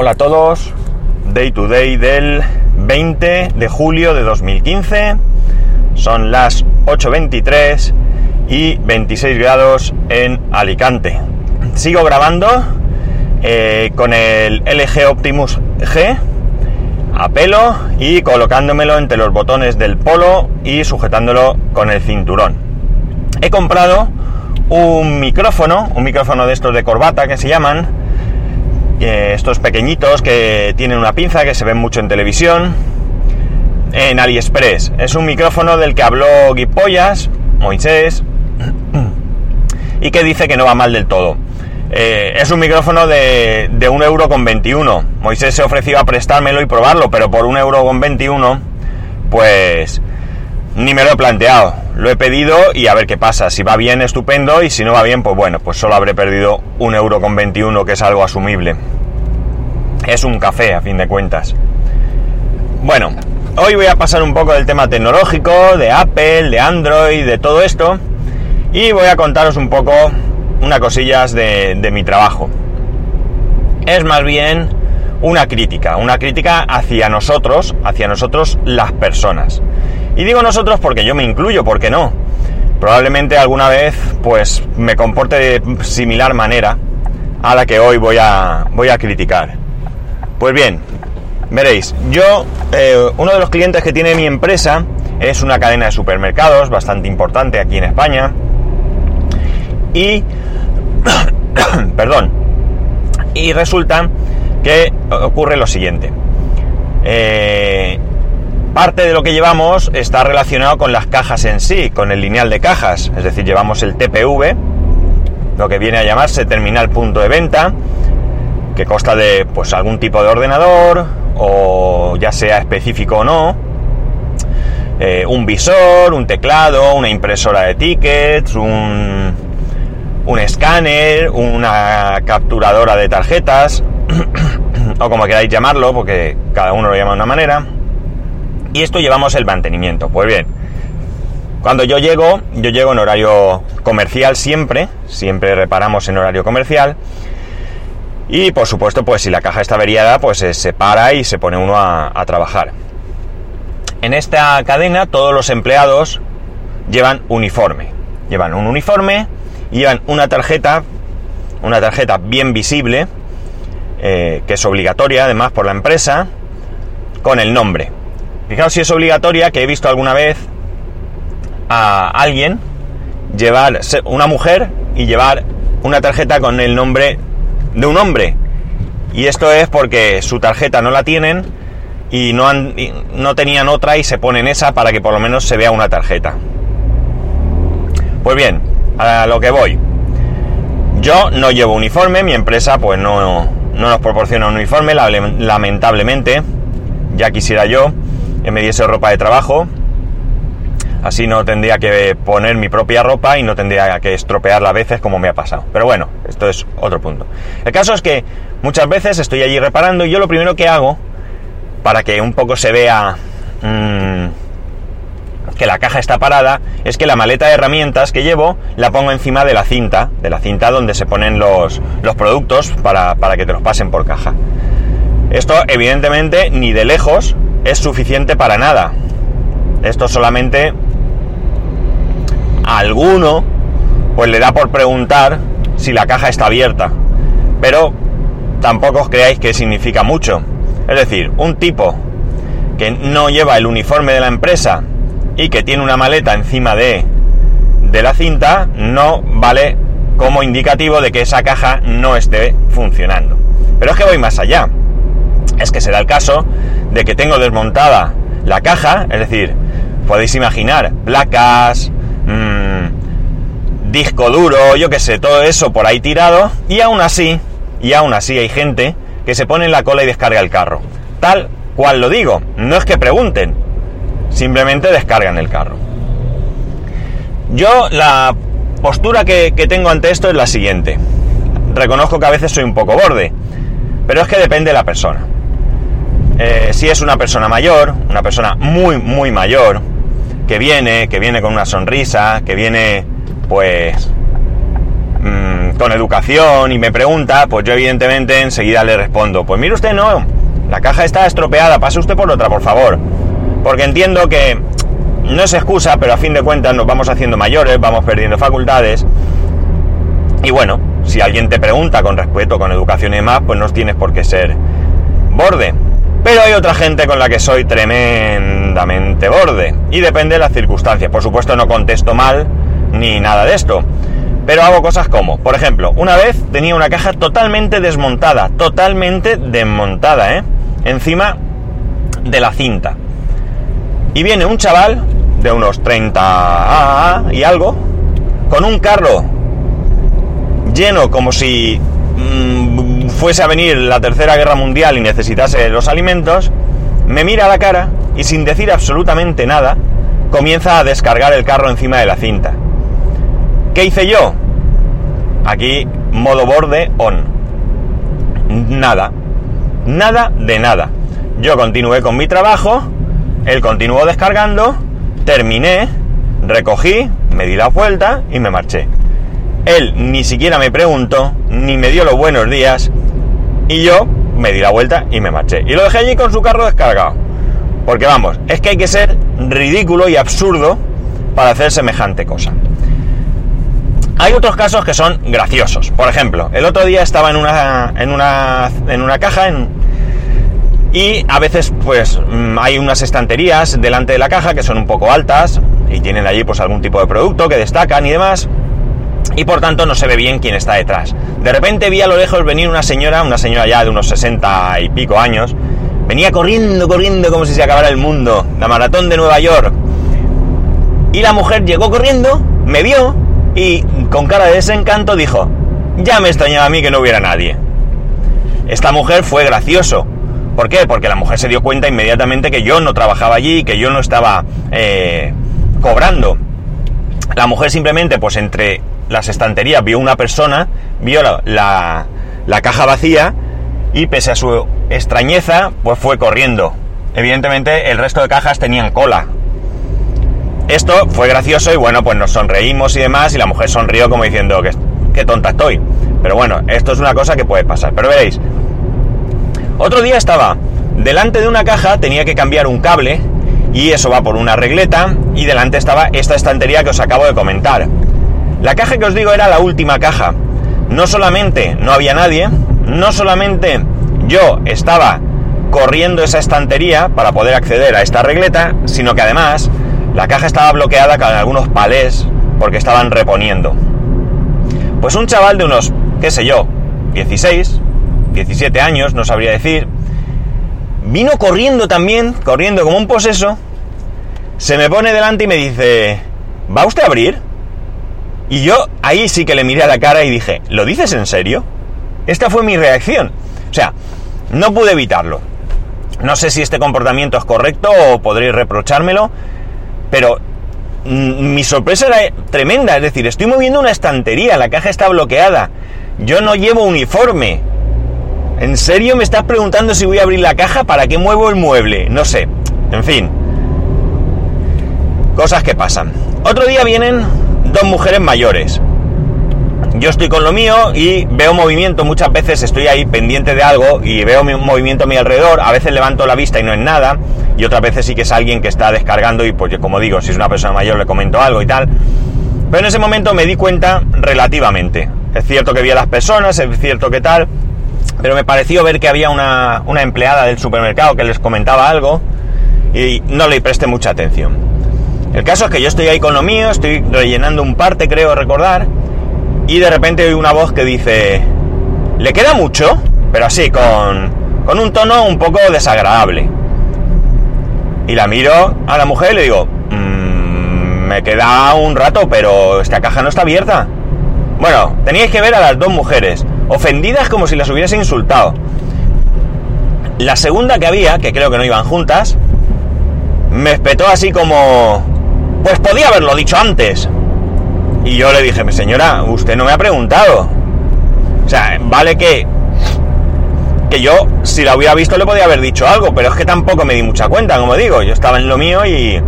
Hola a todos, Day to Day del 20 de julio de 2015, son las 8.23 y 26 grados en Alicante. Sigo grabando eh, con el LG Optimus G a pelo y colocándomelo entre los botones del polo y sujetándolo con el cinturón. He comprado un micrófono, un micrófono de estos de corbata que se llaman, eh, estos pequeñitos que tienen una pinza que se ven mucho en televisión, en AliExpress. Es un micrófono del que habló Guipollas, Moisés, y que dice que no va mal del todo. Eh, es un micrófono de, de euro con 21. Moisés se ofreció a prestármelo y probarlo, pero por un euro con 21, pues ni me lo he planteado. Lo he pedido y a ver qué pasa. Si va bien, estupendo, y si no va bien, pues bueno, pues solo habré perdido un euro con 21, que es algo asumible. Es un café, a fin de cuentas. Bueno, hoy voy a pasar un poco del tema tecnológico, de Apple, de Android, de todo esto, y voy a contaros un poco unas cosillas de, de mi trabajo. Es más bien una crítica, una crítica hacia nosotros, hacia nosotros las personas. Y digo nosotros porque yo me incluyo, porque no. Probablemente alguna vez pues me comporte de similar manera a la que hoy voy a, voy a criticar. Pues bien, veréis, yo, eh, uno de los clientes que tiene mi empresa es una cadena de supermercados bastante importante aquí en España. Y, perdón, y resulta que ocurre lo siguiente. Eh, parte de lo que llevamos está relacionado con las cajas en sí, con el lineal de cajas. Es decir, llevamos el TPV, lo que viene a llamarse terminal punto de venta, que consta de pues algún tipo de ordenador, o ya sea específico o no, eh, un visor, un teclado, una impresora de tickets, un, un escáner, una capturadora de tarjetas, o como queráis llamarlo, porque cada uno lo llama de una manera y esto llevamos el mantenimiento. Pues bien, cuando yo llego, yo llego en horario comercial siempre, siempre reparamos en horario comercial. Y por supuesto, pues si la caja está averiada, pues se para y se pone uno a, trabajar. En esta cadena todos los empleados llevan uniforme. Llevan un uniforme llevan una tarjeta, una tarjeta bien visible, eh, que es obligatoria además por la empresa, con el nombre. Fijaos si es obligatoria que he visto alguna vez a alguien llevar, una mujer, y llevar una tarjeta con el nombre de un hombre. Y esto es porque su tarjeta no la tienen y no, no tenían otra y se ponen esa para que por lo menos se vea una tarjeta. Pues bien, a lo que voy. Yo no llevo uniforme, mi empresa pues no, no nos proporciona un uniforme, lamentablemente. Ya quisiera yo me diese ropa de trabajo. Así no tendría que poner mi propia ropa y no tendría que estropearla a veces como me ha pasado. Pero bueno, esto es otro punto. El caso es que muchas veces estoy allí reparando y yo lo primero que hago, para que un poco se vea mmm, que la caja está parada, es que la maleta de herramientas que llevo la pongo encima de la cinta, de la cinta donde se ponen los, los productos para, para que te los pasen por caja. Esto evidentemente ni de lejos es suficiente para nada. Esto solamente a alguno pues le da por preguntar si la caja está abierta. Pero tampoco os creáis que significa mucho. Es decir, un tipo que no lleva el uniforme de la empresa y que tiene una maleta encima de, de la cinta no vale como indicativo de que esa caja no esté funcionando. Pero es que voy más allá es que será el caso de que tengo desmontada la caja, es decir, podéis imaginar placas, mmm, disco duro, yo qué sé, todo eso por ahí tirado, y aún así, y aún así hay gente que se pone en la cola y descarga el carro. Tal cual lo digo, no es que pregunten, simplemente descargan el carro. Yo la postura que, que tengo ante esto es la siguiente. Reconozco que a veces soy un poco borde, pero es que depende de la persona. Eh, si es una persona mayor, una persona muy, muy mayor, que viene, que viene con una sonrisa, que viene, pues, mm, con educación y me pregunta, pues yo evidentemente enseguida le respondo, pues mire usted no, la caja está estropeada, pase usted por otra, por favor. Porque entiendo que no es excusa, pero a fin de cuentas nos vamos haciendo mayores, vamos perdiendo facultades. Y bueno, si alguien te pregunta con respeto, con educación y demás, pues no tienes por qué ser borde. Pero hay otra gente con la que soy tremendamente borde. Y depende de las circunstancias. Por supuesto no contesto mal ni nada de esto. Pero hago cosas como, por ejemplo, una vez tenía una caja totalmente desmontada, totalmente desmontada, ¿eh? Encima de la cinta. Y viene un chaval de unos 30 y algo, con un carro lleno como si mm, fuese a venir la tercera guerra mundial y necesitase los alimentos, me mira a la cara y sin decir absolutamente nada, comienza a descargar el carro encima de la cinta. ¿Qué hice yo? Aquí modo borde on. Nada. Nada de nada. Yo continué con mi trabajo, él continuó descargando, terminé, recogí, me di la vuelta y me marché. Él ni siquiera me preguntó, ni me dio los buenos días, y yo me di la vuelta y me marché. Y lo dejé allí con su carro descargado. Porque vamos, es que hay que ser ridículo y absurdo para hacer semejante cosa. Hay otros casos que son graciosos. Por ejemplo, el otro día estaba en una, en una, en una caja en, y a veces pues mm, hay unas estanterías delante de la caja que son un poco altas y tienen allí pues algún tipo de producto que destacan y demás y por tanto no se ve bien quién está detrás. De repente vi a lo lejos venir una señora, una señora ya de unos 60 y pico años, venía corriendo, corriendo como si se acabara el mundo, la maratón de Nueva York. Y la mujer llegó corriendo, me vio y con cara de desencanto dijo, ya me extrañaba a mí que no hubiera nadie. Esta mujer fue gracioso. ¿Por qué? Porque la mujer se dio cuenta inmediatamente que yo no trabajaba allí, que yo no estaba eh, cobrando. La mujer simplemente, pues entre las estanterías vio una persona, vio la, caja vacía y pese a su extrañeza, pues fue corriendo. Evidentemente el resto de cajas tenían cola. Esto fue gracioso y bueno, pues nos sonreímos y demás y la mujer sonrió como diciendo que qué tonta estoy. Pero bueno, esto es una cosa que puede pasar. Pero veréis, otro día estaba delante de una caja, tenía que cambiar un cable y eso va por una regleta y delante estaba esta estantería que os acabo de comentar. La caja que os digo era la última caja. No solamente no había nadie, no solamente yo estaba corriendo esa estantería para poder acceder a esta regleta, sino que además la caja estaba bloqueada con algunos palés porque estaban reponiendo. Pues un chaval de unos, qué sé yo, 16, 17 años, no sabría decir, vino corriendo también, corriendo como un poseso, se me pone delante y me dice, ¿va usted a abrir? Y yo ahí sí que le miré a la cara y dije, ¿lo dices en serio? Esta fue mi reacción. O sea, no pude evitarlo. No sé si este comportamiento es correcto o podréis reprochármelo, pero mm, mi sorpresa era tremenda. Es decir, estoy moviendo una estantería, la caja está bloqueada. Yo no llevo uniforme. ¿En serio me estás preguntando si voy a abrir la caja? ¿Para qué muevo el mueble? No sé. En fin. Cosas que pasan. Otro día vienen dos mujeres mayores. Yo estoy con lo mío y veo movimiento, muchas veces estoy ahí pendiente de algo y veo movimiento a mi alrededor, a veces levanto la vista y no es nada, y otras veces sí que es alguien que está descargando y pues como digo, si es una persona mayor le comento algo y tal. Pero en ese momento me di cuenta relativamente. Es cierto que vi a las personas, es cierto que tal, pero me pareció ver que había una, una empleada del supermercado que les comentaba algo y no le presté mucha atención. El caso es que yo estoy ahí con lo mío, estoy rellenando un parte, creo recordar, y de repente oigo una voz que dice, ¿le queda mucho? Pero así, con, con un tono un poco desagradable. Y la miro a la mujer y le digo, mmm, me queda un rato, pero esta caja no está abierta. Bueno, teníais que ver a las dos mujeres, ofendidas como si las hubiese insultado. La segunda que había, que creo que no iban juntas, me espetó así como, pues podía haberlo dicho antes. Y yo le dije, señora, usted no me ha preguntado. O sea, vale que que yo, si la hubiera visto, le podía haber dicho algo, pero es que tampoco me di mucha cuenta, como digo. Yo estaba en lo mío y,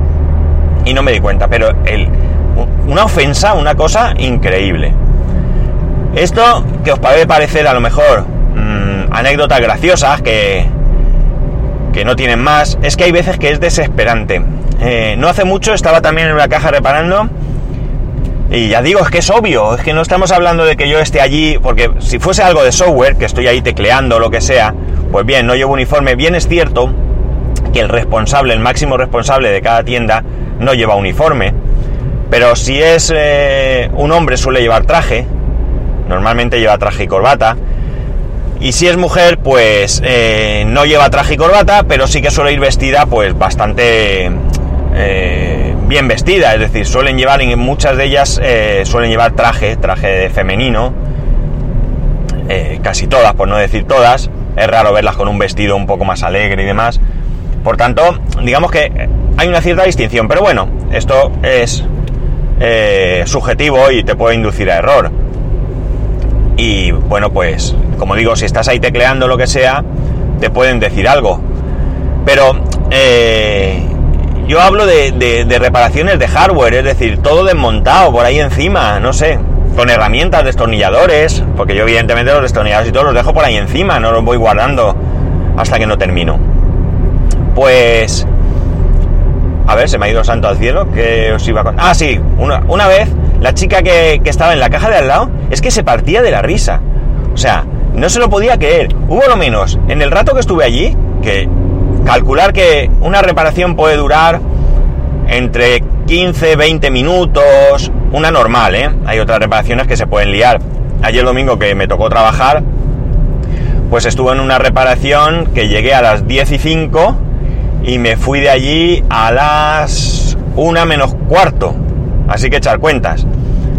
y no me di cuenta. Pero el, una ofensa, una cosa increíble. Esto que os puede parecer a lo mejor mmm, anécdotas graciosas que, que no tienen más, es que hay veces que es desesperante. Eh, no hace mucho estaba también en una caja reparando y ya digo, es que es obvio, es que no estamos hablando de que yo esté allí, porque si fuese algo de software, que estoy ahí tecleando lo que sea, pues bien, no llevo uniforme. Bien es cierto que el responsable, el máximo responsable de cada tienda, no lleva uniforme. Pero si es eh, un hombre suele llevar traje, normalmente lleva traje y corbata. Y si es mujer, pues eh, no lleva traje y corbata, pero sí que suele ir vestida pues bastante eh, bien vestida. Es decir, suelen llevar, en muchas de ellas eh, suelen llevar traje, traje femenino. Eh, casi todas, por no decir todas. Es raro verlas con un vestido un poco más alegre y demás. Por tanto, digamos que hay una cierta distinción. Pero bueno, esto es subjetivo y te puede inducir a error. Y bueno, pues como digo, si estás ahí tecleando lo que sea, te pueden decir algo. Pero eh, yo hablo de, reparaciones de hardware, es decir, todo desmontado por ahí encima, no sé, con herramientas, destornilladores, porque yo evidentemente los destornilladores y todo los dejo por ahí encima, no los voy guardando hasta que no termino. Pues... A ver, se me ha ido santo al cielo, que os iba a contar. Ah, sí, una, una vez la chica que, que, estaba en la caja de al lado es que se partía de la risa. O sea, no se lo podía creer. Hubo lo menos, en el rato que estuve allí, que calcular que una reparación puede durar entre 15, 20 minutos, una normal, ¿eh? Hay otras reparaciones que se pueden liar. Ayer domingo que me tocó trabajar, pues estuve en una reparación que llegué a las 10 y 5 y me fui de allí a las 1 menos cuarto. Así que echar cuentas.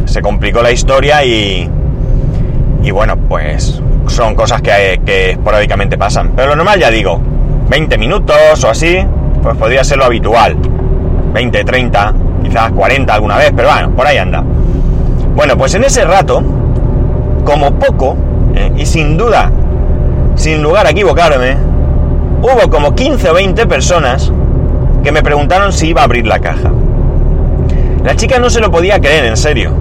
Se complicó la historia y, y bueno, pues son cosas que, que esporádicamente pasan. Pero lo normal ya digo, 20 minutos o así, pues podría ser lo habitual. 20, 30, quizás 40 alguna vez, pero bueno, por ahí anda. Bueno, pues en ese rato, como poco, eh, y sin duda, sin lugar a equivocarme, hubo como 15 o 20 personas que me preguntaron si iba a abrir la caja. La chica no se lo podía creer, en serio.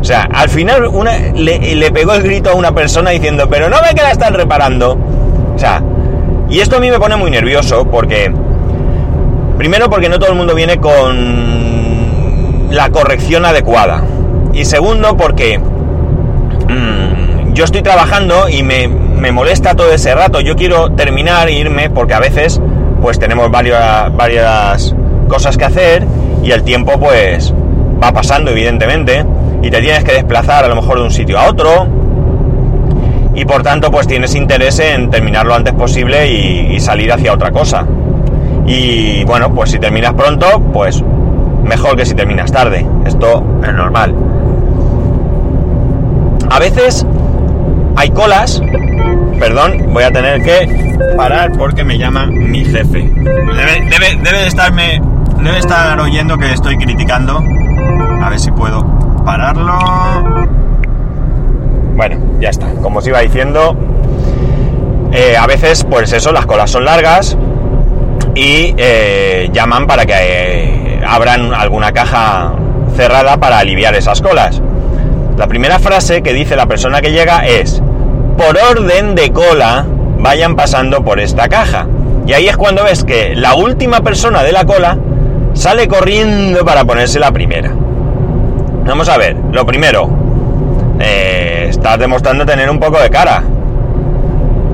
O sea, al final una, le, pegó el grito a una persona diciendo, pero no ve que la están reparando. O sea, y esto a mí me pone muy nervioso porque, primero porque no todo el mundo viene con la corrección adecuada. Y segundo porque mmm, yo estoy trabajando y me, me, molesta todo ese rato. Yo quiero terminar e irme porque a veces pues tenemos varias, varias cosas que hacer y el tiempo pues va pasando evidentemente y te tienes que desplazar a lo mejor de un sitio a otro y por tanto pues tienes interés en terminar lo antes posible y, salir hacia otra cosa. Y bueno, pues si terminas pronto, pues mejor que si terminas tarde. Esto es normal. A veces hay colas. Perdón, voy a tener que parar porque me llama mi jefe. Debe, debe, debe de estarme. Debe estar oyendo que estoy criticando. A ver si puedo pararlo. Bueno, ya está. Como os iba diciendo, eh, a veces, pues eso, las colas son largas y eh, llaman para que eh, abran alguna caja cerrada para aliviar esas colas. La primera frase que dice la persona que llega es, por orden de cola, vayan pasando por esta caja. Y ahí es cuando ves que la última persona de la cola sale corriendo para ponerse la primera. Vamos a ver, lo primero, eh, estás demostrando tener un poco de cara.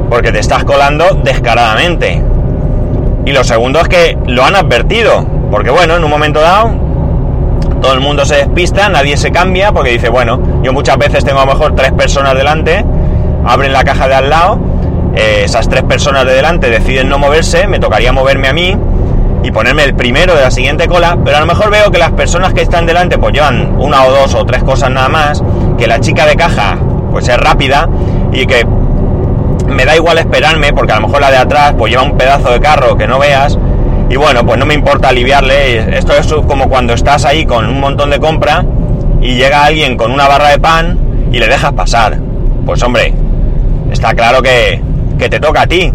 Porque te estás colando descaradamente. Y lo segundo es que lo han advertido. Porque bueno, en un momento dado, todo el mundo se despista, nadie se cambia, porque dice, bueno, yo muchas veces tengo a lo mejor tres personas delante, abren la caja de al lado, eh, esas tres personas de delante deciden no moverse, me tocaría moverme a mí y ponerme el primero de la siguiente cola, pero a lo mejor veo que las personas que están delante pues llevan una o dos o tres cosas nada más, que la chica de caja pues es rápida y que me da igual esperarme porque a lo mejor la de atrás pues lleva un pedazo de carro que no veas y bueno pues no me importa aliviarle. Esto es como cuando estás ahí con un montón de compra y llega alguien con una barra de pan y le dejas pasar. Pues hombre está claro que, que te toca a ti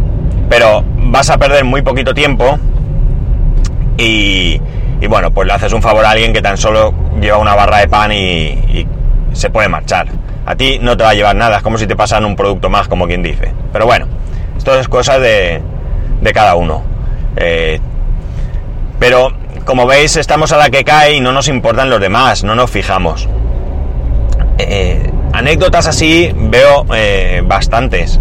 pero vas a perder muy poquito tiempo y, y, bueno, pues le haces un favor a alguien que tan solo lleva una barra de pan y, y, se puede marchar. a ti no te va a llevar nada, es como si te pasan un producto más, como quien dice. Pero bueno, esto es cosa de, de cada uno. Eh, pero como veis, estamos a la que cae y no nos importan los demás, no nos fijamos. Eh, anécdotas así veo eh, bastantes.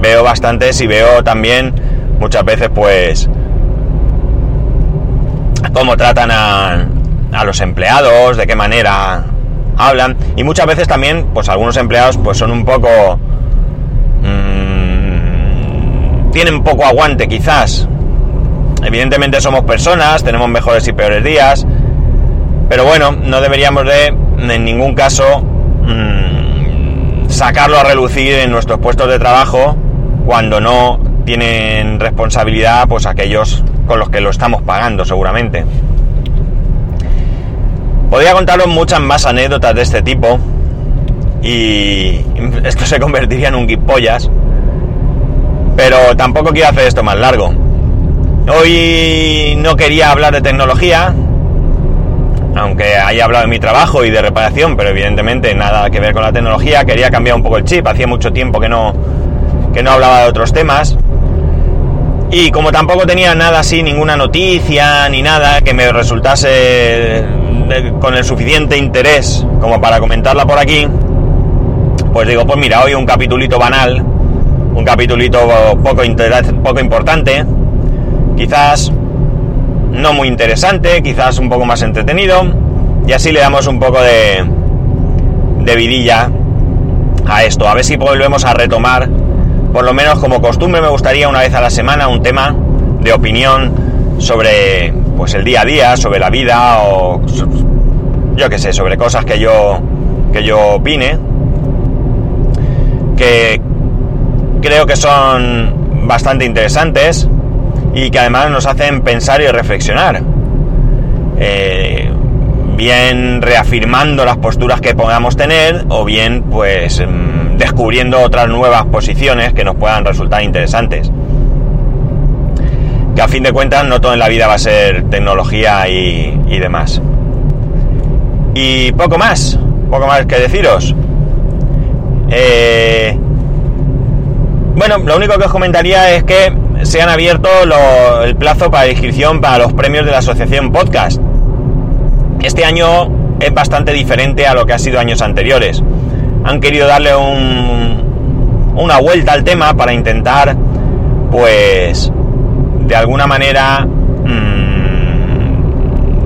Veo bastantes y veo también muchas veces pues cómo tratan a, a los empleados, de qué manera hablan. Y muchas veces también pues algunos empleados pues son un poco mmm, tienen poco aguante quizás. Evidentemente somos personas tenemos mejores y peores días pero bueno no deberíamos de en ningún caso mmm, sacarlo a relucir en nuestros puestos de trabajo cuando no tienen responsabilidad pues aquellos con los que lo estamos pagando seguramente Podría contaros muchas más anécdotas de este tipo y esto se convertiría en un guipollas, pero tampoco quiero hacer esto más largo. Hoy no quería hablar de tecnología, aunque haya hablado de mi trabajo y de reparación, pero evidentemente nada que ver con la tecnología. Quería cambiar un poco el chip, hacía mucho tiempo que no, que no hablaba de otros temas. Y como tampoco tenía nada así, ninguna noticia ni nada que me resultase con el suficiente interés como para comentarla por aquí, pues digo, pues mira, hoy un capitulito banal, un capitulito poco, poco importante, quizás no muy interesante, quizás un poco más entretenido, y así le damos un poco de, de vidilla a esto, a ver si volvemos a retomar, por lo menos como costumbre me gustaría una vez a la semana un tema de opinión sobre pues el día a día, sobre la vida o yo qué sé, sobre cosas que yo que yo opine que creo que son bastante interesantes y que además nos hacen pensar y reflexionar. Eh, bien reafirmando las posturas que podamos tener o bien pues mm, descubriendo otras nuevas posiciones que nos puedan resultar interesantes que a fin de cuentas no todo en la vida va a ser tecnología y, demás. Y poco más, poco más que deciros. Eh, bueno, lo único que os comentaría es que se han abierto el plazo para inscripción para los premios de la Asociación Podcast. Este año es bastante diferente a lo que ha sido años anteriores. Han querido darle un, una vuelta al tema para intentar, pues, de alguna manera mmm,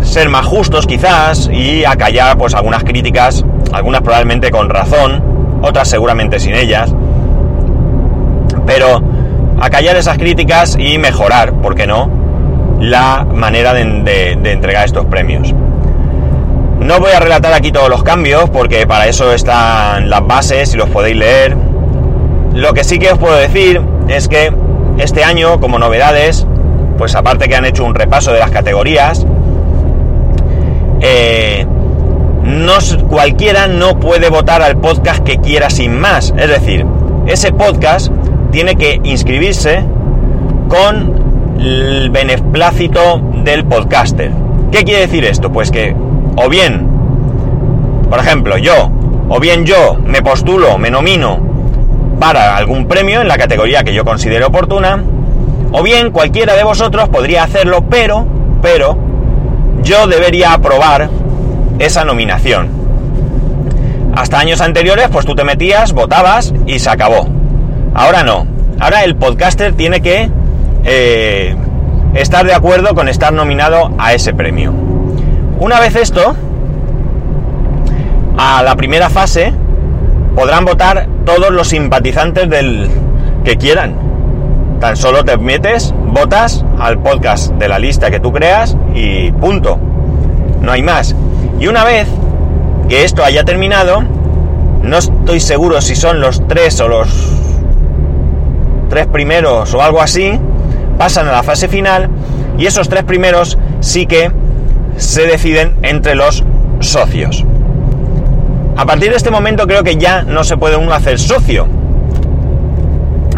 ser más justos quizás y acallar pues algunas críticas, algunas probablemente con razón, otras seguramente sin ellas, pero acallar esas críticas y mejorar, ¿por qué no?, la manera de, de, de entregar estos premios. No voy a relatar aquí todos los cambios porque para eso están las bases y los podéis leer. Lo que sí que os puedo decir es que este año, como novedades, pues aparte que han hecho un repaso de las categorías, eh, no, cualquiera no puede votar al podcast que quiera sin más. Es decir, ese podcast tiene que inscribirse con el beneplácito del podcaster. ¿Qué quiere decir esto? Pues que o bien, por ejemplo, yo, o bien yo me postulo, me nomino para algún premio en la categoría que yo considero oportuna, o bien cualquiera de vosotros podría hacerlo, pero, pero, yo debería aprobar esa nominación. Hasta años anteriores, pues tú te metías, votabas y se acabó. Ahora no. Ahora el podcaster tiene que eh, estar de acuerdo con estar nominado a ese premio. Una vez esto, a la primera fase podrán votar todos los simpatizantes del que quieran Tan solo te metes, votas al podcast de la lista que tú creas y punto. No hay más. Y una vez que esto haya terminado, no estoy seguro si son los tres o los tres primeros o algo así, pasan a la fase final y esos tres primeros sí que se deciden entre los socios. A partir de este momento creo que ya no se puede uno hacer socio,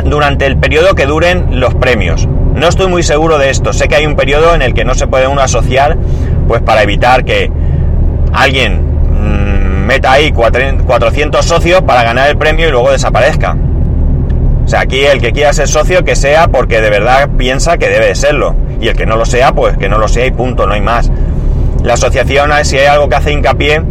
durante el periodo que duren los premios. No estoy muy seguro de esto. Sé que hay un periodo en el que no se puede uno asociar, pues para evitar que alguien mm, meta ahí 400 socios para ganar el premio y luego desaparezca. O sea, aquí el que quiera ser socio, que sea porque de verdad piensa que debe de serlo. Y el que no lo sea, pues que no lo sea y punto, no hay más. La asociación, si hay algo que hace hincapié,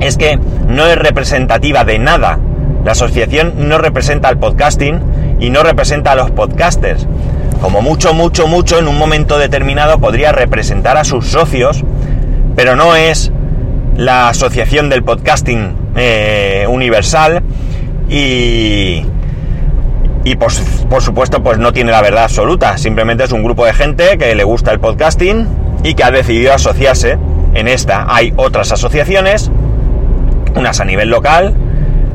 es que no es representativa de nada. La asociación no representa al podcasting y no representa a los podcasters. Como mucho, mucho, mucho, en un momento determinado podría representar a sus socios, pero no es la asociación del podcasting eh, universal y, y por, por, supuesto pues no tiene la verdad absoluta, simplemente es un grupo de gente que le gusta el podcasting y que ha decidido asociarse en esta. Hay otras asociaciones, unas a nivel local,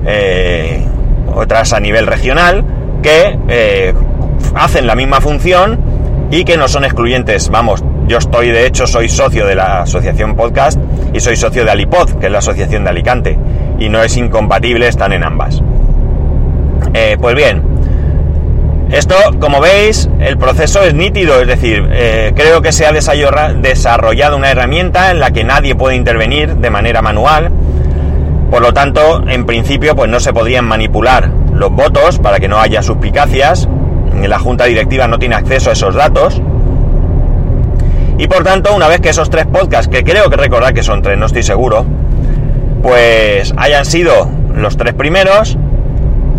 eh, otras a nivel regional, que eh, hacen la misma función y que no son excluyentes. Vamos, yo estoy, de hecho, soy socio de la asociación podcast y soy socio de Alipod, que es la asociación de Alicante, y no es incompatible, están en ambas. Eh, pues bien, esto, como veis, el proceso es nítido, es decir, creo que se ha desarrollado una herramienta en la que nadie puede intervenir de manera manual, por lo tanto, en principio, pues no se podrían manipular los votos para que no haya suspicacias, la junta directiva no tiene acceso a esos datos, y por tanto, una vez que esos tres podcasts, que creo que recordar que son tres, no estoy seguro, pues hayan sido los tres primeros,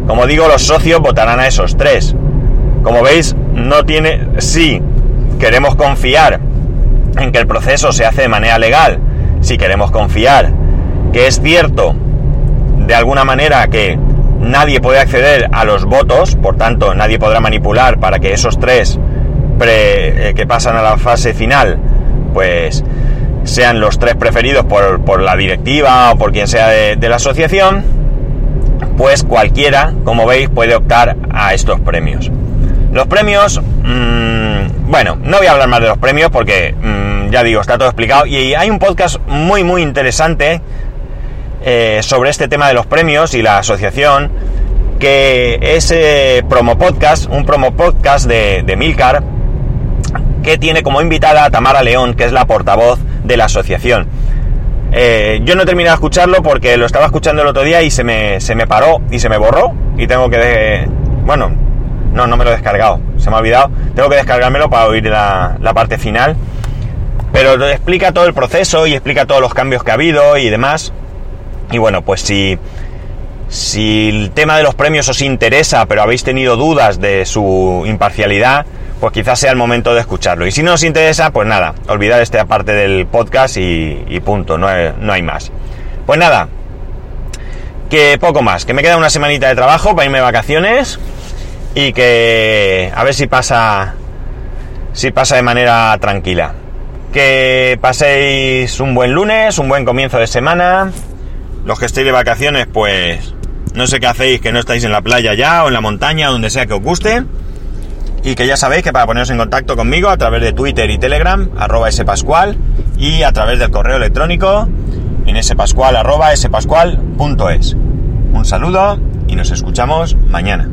como digo, los socios votarán a esos tres. Como veis, no tiene... Si queremos confiar en que el proceso se hace de manera legal, si queremos confiar que es cierto de alguna manera que nadie puede acceder a los votos, por tanto nadie podrá manipular para que esos tres eh, que pasan a la fase final, pues sean los tres preferidos por, la directiva o por quien sea de, la asociación, pues cualquiera, como veis, puede optar a estos premios. Los premios, mmm, bueno, no voy a hablar más de los premios porque mmm, ya digo, está todo explicado y hay un podcast muy muy interesante eh, sobre este tema de los premios y la asociación que es eh, promo podcast, un promo podcast de, de Milcar que tiene como invitada a Tamara León, que es la portavoz de la asociación. Eh, yo no he terminado de escucharlo porque lo estaba escuchando el otro día y se me, se me paró y se me borró y tengo que... bueno, no, no me lo he descargado, se me ha olvidado. Tengo que descargármelo para oír la, la parte final. Pero explica todo el proceso y explica todos los cambios que ha habido y demás. Y bueno, pues si, si el tema de los premios os interesa, pero habéis tenido dudas de su imparcialidad, pues quizás sea el momento de escucharlo. Y si no os interesa, pues nada, olvidad esta parte del podcast y, punto, no hay, no hay, más. Pues nada, que poco más, que me queda una semanita de trabajo para irme de vacaciones y que a ver si pasa, si pasa de manera tranquila. Que paséis un buen lunes, un buen comienzo de semana. Los que estéis de vacaciones, pues no sé qué hacéis, que no estáis en la playa ya o en la montaña, donde sea que os guste. Y que ya sabéis que para poneros en contacto conmigo a través de Twitter y Telegram, arroba spascual, y a través del correo electrónico en spascual arroba spascual.es. Un saludo y nos escuchamos mañana.